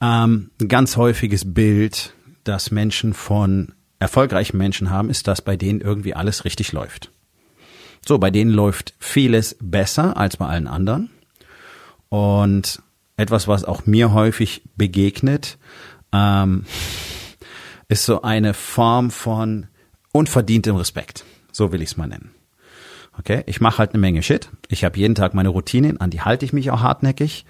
Ähm, ein ganz häufiges Bild, das Menschen von erfolgreichen Menschen haben, ist, dass bei denen irgendwie alles richtig läuft. So, bei denen läuft vieles besser als bei allen anderen. Und etwas, was auch mir häufig begegnet, ähm, ist so eine Form von unverdientem Respekt. So will ich es mal nennen. Okay, ich mache halt eine Menge Shit. Ich habe jeden Tag meine Routinen, an die halte ich mich auch hartnäckig.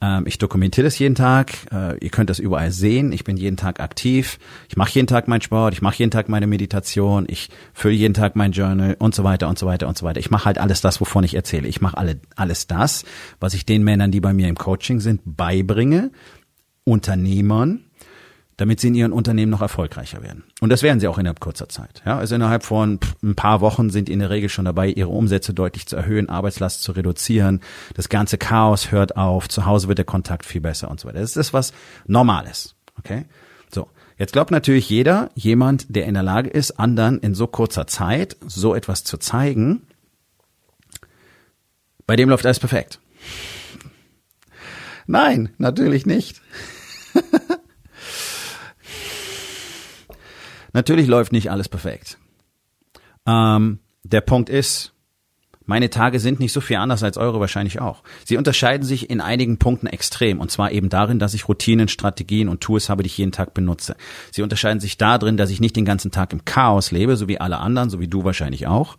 Ähm, ich dokumentiere das jeden Tag. Äh, ihr könnt das überall sehen. Ich bin jeden Tag aktiv. Ich mache jeden Tag meinen Sport. Ich mache jeden Tag meine Meditation. Ich fülle jeden Tag mein Journal und so weiter und so weiter und so weiter. Ich mache halt alles das, wovon ich erzähle. Ich mache alle, alles das, was ich den Männern, die bei mir im Coaching sind, beibringe. Unternehmern, damit sie in ihren Unternehmen noch erfolgreicher werden. Und das werden sie auch innerhalb kurzer Zeit. Ja, also innerhalb von ein paar Wochen sind in der Regel schon dabei, ihre Umsätze deutlich zu erhöhen, Arbeitslast zu reduzieren. Das ganze Chaos hört auf. Zu Hause wird der Kontakt viel besser und so weiter. Das ist was Normales. Okay? So. Jetzt glaubt natürlich jeder, jemand, der in der Lage ist, anderen in so kurzer Zeit so etwas zu zeigen, bei dem läuft alles perfekt. Nein, natürlich nicht. Natürlich läuft nicht alles perfekt. Ähm, der Punkt ist, meine Tage sind nicht so viel anders als eure wahrscheinlich auch. Sie unterscheiden sich in einigen Punkten extrem und zwar eben darin, dass ich Routinen, Strategien und Tools habe, die ich jeden Tag benutze. Sie unterscheiden sich darin, dass ich nicht den ganzen Tag im Chaos lebe, so wie alle anderen, so wie du wahrscheinlich auch.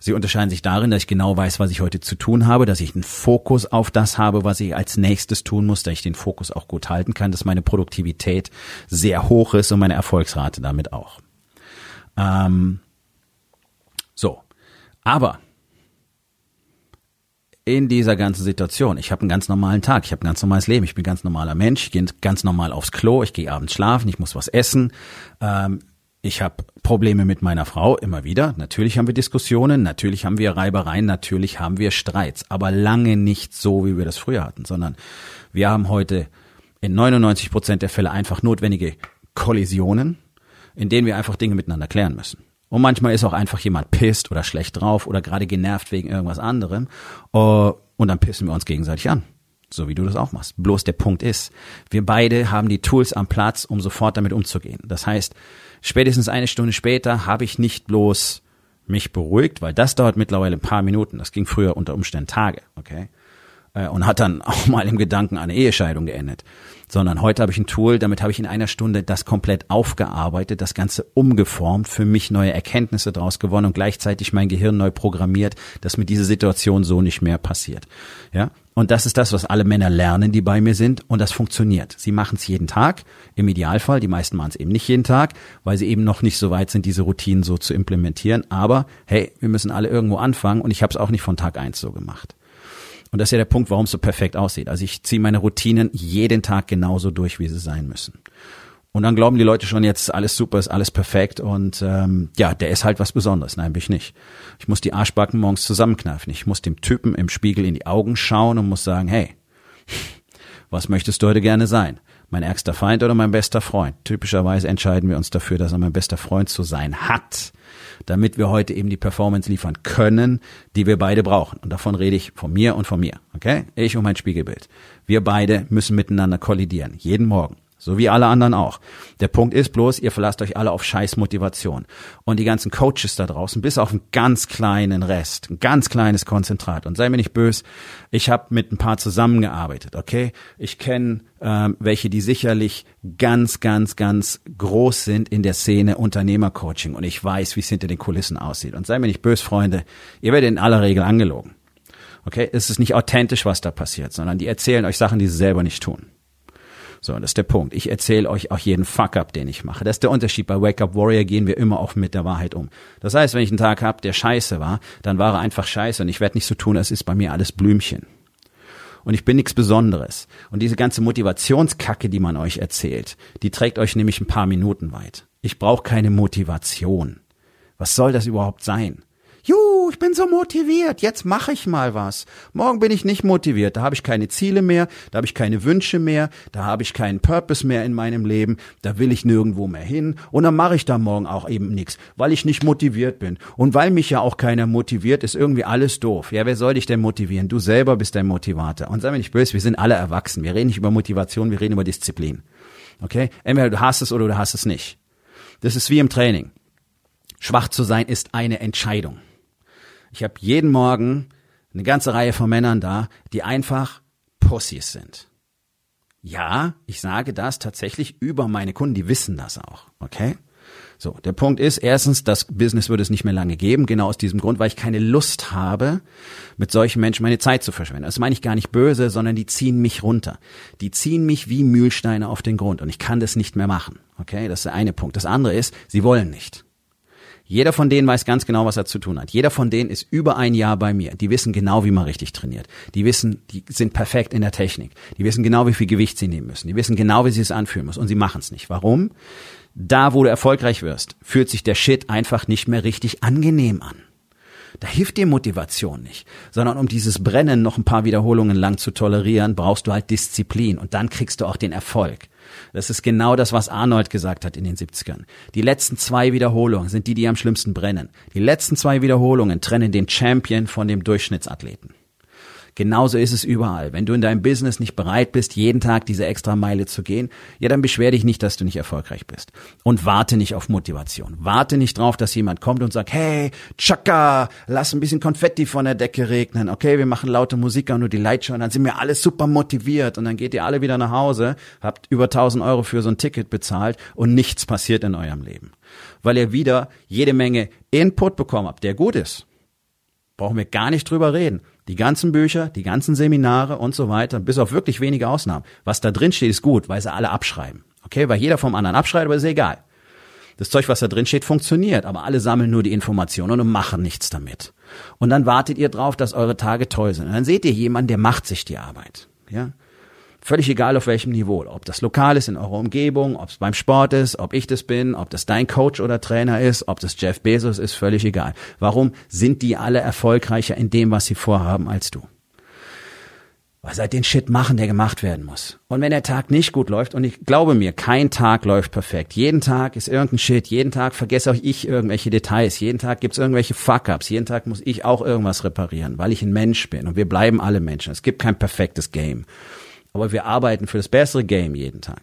Sie unterscheiden sich darin, dass ich genau weiß, was ich heute zu tun habe, dass ich einen Fokus auf das habe, was ich als nächstes tun muss, dass ich den Fokus auch gut halten kann, dass meine Produktivität sehr hoch ist und meine Erfolgsrate damit auch. Ähm, so. Aber in dieser ganzen Situation. Ich habe einen ganz normalen Tag, ich habe ein ganz normales Leben, ich bin ganz normaler Mensch, ich gehe ganz normal aufs Klo, ich gehe abends schlafen, ich muss was essen. Ähm, ich habe Probleme mit meiner Frau immer wieder. Natürlich haben wir Diskussionen, natürlich haben wir Reibereien, natürlich haben wir Streits, aber lange nicht so, wie wir das früher hatten, sondern wir haben heute in 99 Prozent der Fälle einfach notwendige Kollisionen, in denen wir einfach Dinge miteinander klären müssen. Und manchmal ist auch einfach jemand pisst oder schlecht drauf oder gerade genervt wegen irgendwas anderem. Uh, und dann pissen wir uns gegenseitig an. So wie du das auch machst. Bloß der Punkt ist, wir beide haben die Tools am Platz, um sofort damit umzugehen. Das heißt, spätestens eine Stunde später habe ich nicht bloß mich beruhigt, weil das dauert mittlerweile ein paar Minuten. Das ging früher unter Umständen Tage, okay? Äh, und hat dann auch mal im Gedanken eine Ehescheidung geendet. Sondern heute habe ich ein Tool, damit habe ich in einer Stunde das komplett aufgearbeitet, das Ganze umgeformt, für mich neue Erkenntnisse daraus gewonnen und gleichzeitig mein Gehirn neu programmiert, dass mir diese Situation so nicht mehr passiert. Ja, und das ist das, was alle Männer lernen, die bei mir sind. Und das funktioniert. Sie machen es jeden Tag. Im Idealfall. Die meisten machen es eben nicht jeden Tag, weil sie eben noch nicht so weit sind, diese Routinen so zu implementieren. Aber hey, wir müssen alle irgendwo anfangen. Und ich habe es auch nicht von Tag eins so gemacht. Und das ist ja der Punkt, warum es so perfekt aussieht. Also ich ziehe meine Routinen jeden Tag genauso durch, wie sie sein müssen. Und dann glauben die Leute schon, jetzt alles super, ist alles perfekt und ähm, ja, der ist halt was Besonderes. Nein, bin ich nicht. Ich muss die Arschbacken morgens zusammenkneifen. Ich muss dem Typen im Spiegel in die Augen schauen und muss sagen, hey, was möchtest du heute gerne sein? Mein ärgster Feind oder mein bester Freund? Typischerweise entscheiden wir uns dafür, dass er mein bester Freund zu sein hat damit wir heute eben die Performance liefern können, die wir beide brauchen. Und davon rede ich von mir und von mir. Okay? Ich und mein Spiegelbild. Wir beide müssen miteinander kollidieren. Jeden Morgen. So wie alle anderen auch. Der Punkt ist bloß, ihr verlasst euch alle auf Scheißmotivation. Und die ganzen Coaches da draußen, bis auf einen ganz kleinen Rest, ein ganz kleines Konzentrat. Und sei mir nicht böse, ich habe mit ein paar zusammengearbeitet, okay? Ich kenne ähm, welche, die sicherlich ganz, ganz, ganz groß sind in der Szene Unternehmercoaching. Und ich weiß, wie es hinter den Kulissen aussieht. Und sei mir nicht böse, Freunde, ihr werdet in aller Regel angelogen. Okay? Es ist nicht authentisch, was da passiert, sondern die erzählen euch Sachen, die sie selber nicht tun. So, das ist der Punkt. Ich erzähle euch auch jeden Fuck-up, den ich mache. Das ist der Unterschied. Bei Wake Up Warrior gehen wir immer auch mit der Wahrheit um. Das heißt, wenn ich einen Tag habe, der scheiße war, dann war er einfach scheiße und ich werde nicht so tun, als ist bei mir alles Blümchen. Und ich bin nichts Besonderes. Und diese ganze Motivationskacke, die man euch erzählt, die trägt euch nämlich ein paar Minuten weit. Ich brauche keine Motivation. Was soll das überhaupt sein? Juhu, ich bin so motiviert, jetzt mache ich mal was. Morgen bin ich nicht motiviert, da habe ich keine Ziele mehr, da habe ich keine Wünsche mehr, da habe ich keinen Purpose mehr in meinem Leben, da will ich nirgendwo mehr hin und dann mache ich da morgen auch eben nichts, weil ich nicht motiviert bin. Und weil mich ja auch keiner motiviert, ist irgendwie alles doof. Ja, wer soll dich denn motivieren? Du selber bist dein Motivator. Und sei mir nicht böse, wir sind alle erwachsen. Wir reden nicht über Motivation, wir reden über Disziplin. Okay? Entweder du hast es oder du hast es nicht. Das ist wie im Training. Schwach zu sein ist eine Entscheidung. Ich habe jeden Morgen eine ganze Reihe von Männern da, die einfach Pussys sind. Ja, ich sage das tatsächlich über meine Kunden, die wissen das auch, okay? So, der Punkt ist, erstens, das Business würde es nicht mehr lange geben, genau aus diesem Grund, weil ich keine Lust habe, mit solchen Menschen meine Zeit zu verschwenden. Das meine ich gar nicht böse, sondern die ziehen mich runter. Die ziehen mich wie Mühlsteine auf den Grund und ich kann das nicht mehr machen. Okay, das ist der eine Punkt. Das andere ist, sie wollen nicht. Jeder von denen weiß ganz genau, was er zu tun hat. Jeder von denen ist über ein Jahr bei mir. Die wissen genau, wie man richtig trainiert. Die wissen, die sind perfekt in der Technik. Die wissen genau, wie viel Gewicht sie nehmen müssen. Die wissen genau, wie sie es anfühlen müssen. Und sie machen es nicht. Warum? Da, wo du erfolgreich wirst, fühlt sich der Shit einfach nicht mehr richtig angenehm an. Da hilft dir Motivation nicht, sondern um dieses Brennen noch ein paar Wiederholungen lang zu tolerieren, brauchst du halt Disziplin und dann kriegst du auch den Erfolg. Das ist genau das, was Arnold gesagt hat in den 70ern. Die letzten zwei Wiederholungen sind die, die am schlimmsten brennen. Die letzten zwei Wiederholungen trennen den Champion von dem Durchschnittsathleten. Genauso ist es überall. Wenn du in deinem Business nicht bereit bist, jeden Tag diese extra Meile zu gehen, ja, dann beschwer dich nicht, dass du nicht erfolgreich bist. Und warte nicht auf Motivation. Warte nicht drauf, dass jemand kommt und sagt, hey, Chaka, lass ein bisschen Konfetti von der Decke regnen. Okay, wir machen laute Musik und die Lightshow, dann sind wir alle super motiviert und dann geht ihr alle wieder nach Hause, habt über 1000 Euro für so ein Ticket bezahlt und nichts passiert in eurem Leben. Weil ihr wieder jede Menge Input bekommen habt, der gut ist. Brauchen wir gar nicht drüber reden. Die ganzen Bücher, die ganzen Seminare und so weiter, bis auf wirklich wenige Ausnahmen. Was da drin steht, ist gut, weil sie alle abschreiben. Okay, weil jeder vom anderen abschreibt, aber ist egal. Das Zeug, was da drin steht, funktioniert, aber alle sammeln nur die Informationen und machen nichts damit. Und dann wartet ihr drauf, dass eure Tage toll sind. Und dann seht ihr jemanden, der macht sich die Arbeit. Ja? Völlig egal auf welchem Niveau. Ob das lokal ist in eurer Umgebung, ob es beim Sport ist, ob ich das bin, ob das dein Coach oder Trainer ist, ob das Jeff Bezos ist, völlig egal. Warum sind die alle erfolgreicher in dem, was sie vorhaben, als du? Weil sie halt den Shit machen, der gemacht werden muss. Und wenn der Tag nicht gut läuft, und ich glaube mir, kein Tag läuft perfekt. Jeden Tag ist irgendein Shit, jeden Tag vergesse auch ich irgendwelche Details, jeden Tag gibt's irgendwelche Fuck-ups, jeden Tag muss ich auch irgendwas reparieren, weil ich ein Mensch bin. Und wir bleiben alle Menschen. Es gibt kein perfektes Game. Aber wir arbeiten für das bessere Game jeden Tag.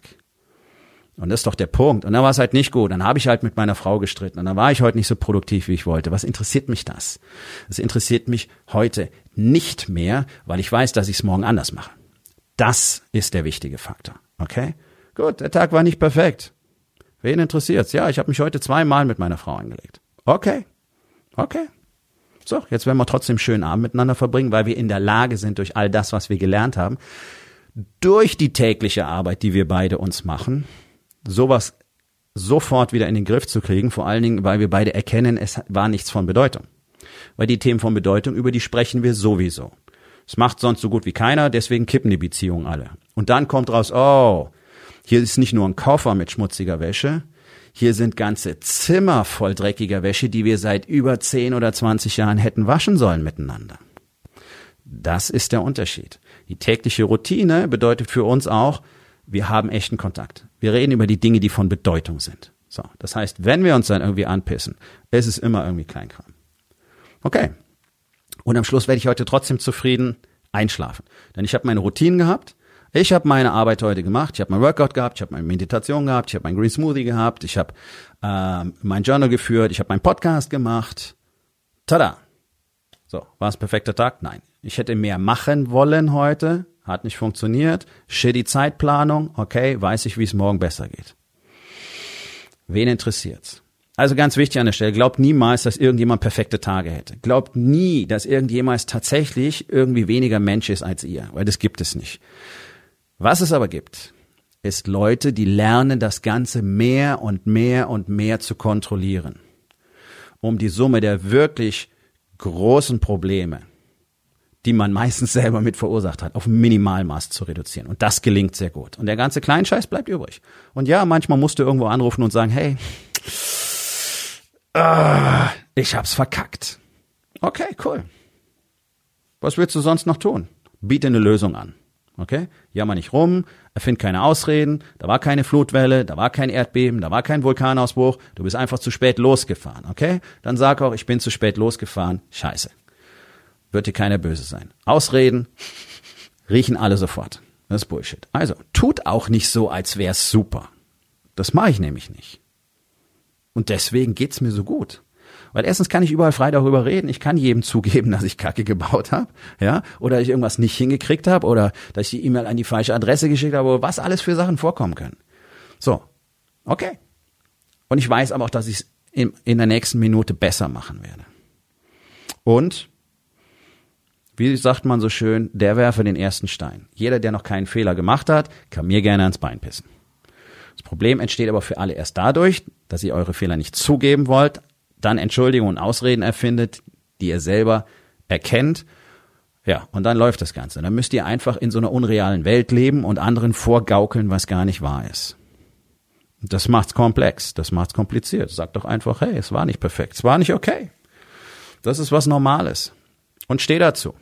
Und das ist doch der Punkt. Und dann war es halt nicht gut. Dann habe ich halt mit meiner Frau gestritten. Und dann war ich heute nicht so produktiv, wie ich wollte. Was interessiert mich das? Es interessiert mich heute nicht mehr, weil ich weiß, dass ich es morgen anders mache. Das ist der wichtige Faktor. Okay? Gut, der Tag war nicht perfekt. Wen interessiert's? Ja, ich habe mich heute zweimal mit meiner Frau angelegt. Okay. Okay. So, jetzt werden wir trotzdem schönen Abend miteinander verbringen, weil wir in der Lage sind, durch all das, was wir gelernt haben, durch die tägliche Arbeit, die wir beide uns machen, sowas sofort wieder in den Griff zu kriegen, vor allen Dingen, weil wir beide erkennen, es war nichts von Bedeutung. Weil die Themen von Bedeutung, über die sprechen wir sowieso. Es macht sonst so gut wie keiner, deswegen kippen die Beziehungen alle. Und dann kommt raus, oh, hier ist nicht nur ein Koffer mit schmutziger Wäsche, hier sind ganze Zimmer voll dreckiger Wäsche, die wir seit über 10 oder 20 Jahren hätten waschen sollen miteinander. Das ist der Unterschied. Die tägliche Routine bedeutet für uns auch, wir haben echten Kontakt. Wir reden über die Dinge, die von Bedeutung sind. So, das heißt, wenn wir uns dann irgendwie anpissen, ist es immer irgendwie Kleinkram. Okay. Und am Schluss werde ich heute trotzdem zufrieden einschlafen. Denn ich habe meine Routinen gehabt. Ich habe meine Arbeit heute gemacht. Ich habe mein Workout gehabt. Ich habe meine Meditation gehabt. Ich habe mein Green Smoothie gehabt. Ich habe ähm, mein Journal geführt. Ich habe meinen Podcast gemacht. Tada. So, war es perfekter Tag? Nein. Ich hätte mehr machen wollen heute, hat nicht funktioniert. Shitty Zeitplanung, okay, weiß ich, wie es morgen besser geht. Wen interessiert's? Also ganz wichtig an der Stelle, glaubt niemals, dass irgendjemand perfekte Tage hätte. Glaubt nie, dass irgendjemand tatsächlich irgendwie weniger Mensch ist als ihr, weil das gibt es nicht. Was es aber gibt, ist Leute, die lernen, das Ganze mehr und mehr und mehr zu kontrollieren, um die Summe der wirklich großen Probleme die man meistens selber mit verursacht hat, auf Minimalmaß zu reduzieren. Und das gelingt sehr gut. Und der ganze Kleinscheiß bleibt übrig. Und ja, manchmal musst du irgendwo anrufen und sagen, hey, uh, ich hab's verkackt. Okay, cool. Was willst du sonst noch tun? Biete eine Lösung an. Okay? Jammer nicht rum, erfind keine Ausreden, da war keine Flutwelle, da war kein Erdbeben, da war kein Vulkanausbruch, du bist einfach zu spät losgefahren, okay? Dann sag auch, ich bin zu spät losgefahren, scheiße. Wird dir keiner böse sein. Ausreden riechen alle sofort. Das ist Bullshit. Also, tut auch nicht so, als wär's super. Das mache ich nämlich nicht. Und deswegen geht's mir so gut. Weil erstens kann ich überall frei darüber reden. Ich kann jedem zugeben, dass ich Kacke gebaut habe, ja, oder ich irgendwas nicht hingekriegt habe, oder dass ich die E-Mail an die falsche Adresse geschickt habe, was alles für Sachen vorkommen können. So, okay. Und ich weiß aber auch, dass ich es in, in der nächsten Minute besser machen werde. Und wie sagt man so schön, der werfe den ersten Stein. Jeder, der noch keinen Fehler gemacht hat, kann mir gerne ans Bein pissen. Das Problem entsteht aber für alle erst dadurch, dass ihr eure Fehler nicht zugeben wollt, dann Entschuldigungen und Ausreden erfindet, die ihr selber erkennt. Ja, und dann läuft das Ganze. Dann müsst ihr einfach in so einer unrealen Welt leben und anderen vorgaukeln, was gar nicht wahr ist. Das macht's komplex, das macht's kompliziert. Sagt doch einfach, hey, es war nicht perfekt, es war nicht okay. Das ist was Normales. Und steh dazu.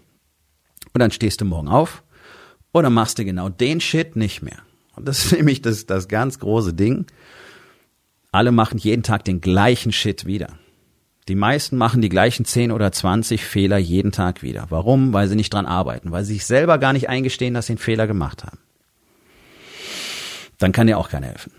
Und dann stehst du morgen auf und dann machst du genau den Shit nicht mehr. Und das ist nämlich das, das ganz große Ding. Alle machen jeden Tag den gleichen Shit wieder. Die meisten machen die gleichen 10 oder 20 Fehler jeden Tag wieder. Warum? Weil sie nicht dran arbeiten, weil sie sich selber gar nicht eingestehen, dass sie einen Fehler gemacht haben. Dann kann dir auch keiner helfen.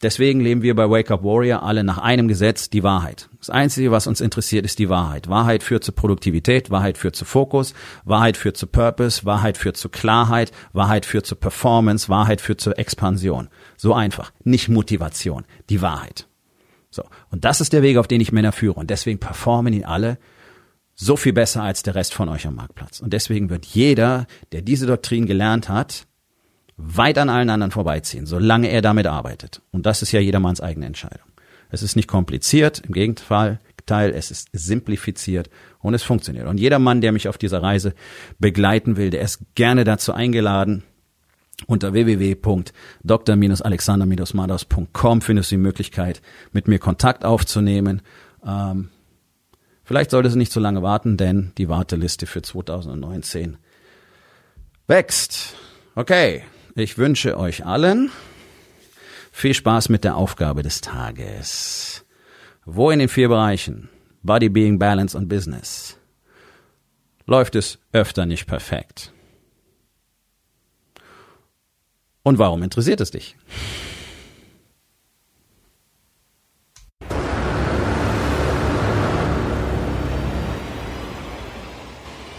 Deswegen leben wir bei Wake Up Warrior alle nach einem Gesetz, die Wahrheit. Das Einzige, was uns interessiert, ist die Wahrheit. Wahrheit führt zu Produktivität, Wahrheit führt zu Fokus, Wahrheit führt zu Purpose, Wahrheit führt zu Klarheit, Wahrheit führt zu Performance, Wahrheit führt zur Expansion. So einfach. Nicht Motivation, die Wahrheit. So. Und das ist der Weg, auf den ich Männer führe. Und deswegen performen ihn alle so viel besser als der Rest von euch am Marktplatz. Und deswegen wird jeder, der diese Doktrin gelernt hat, weit an allen anderen vorbeiziehen, solange er damit arbeitet. Und das ist ja jedermanns eigene Entscheidung. Es ist nicht kompliziert, im Gegenteil, es ist simplifiziert und es funktioniert. Und jeder Mann, der mich auf dieser Reise begleiten will, der ist gerne dazu eingeladen, unter www.dr-alexander-mados.com findest du die Möglichkeit, mit mir Kontakt aufzunehmen. Ähm, vielleicht solltest du nicht zu lange warten, denn die Warteliste für 2019 wächst. Okay, ich wünsche euch allen viel Spaß mit der Aufgabe des Tages. Wo in den vier Bereichen Body, Being, Balance und Business läuft es öfter nicht perfekt? Und warum interessiert es dich?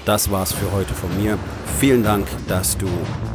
Das war's für heute von mir. Vielen Dank, dass du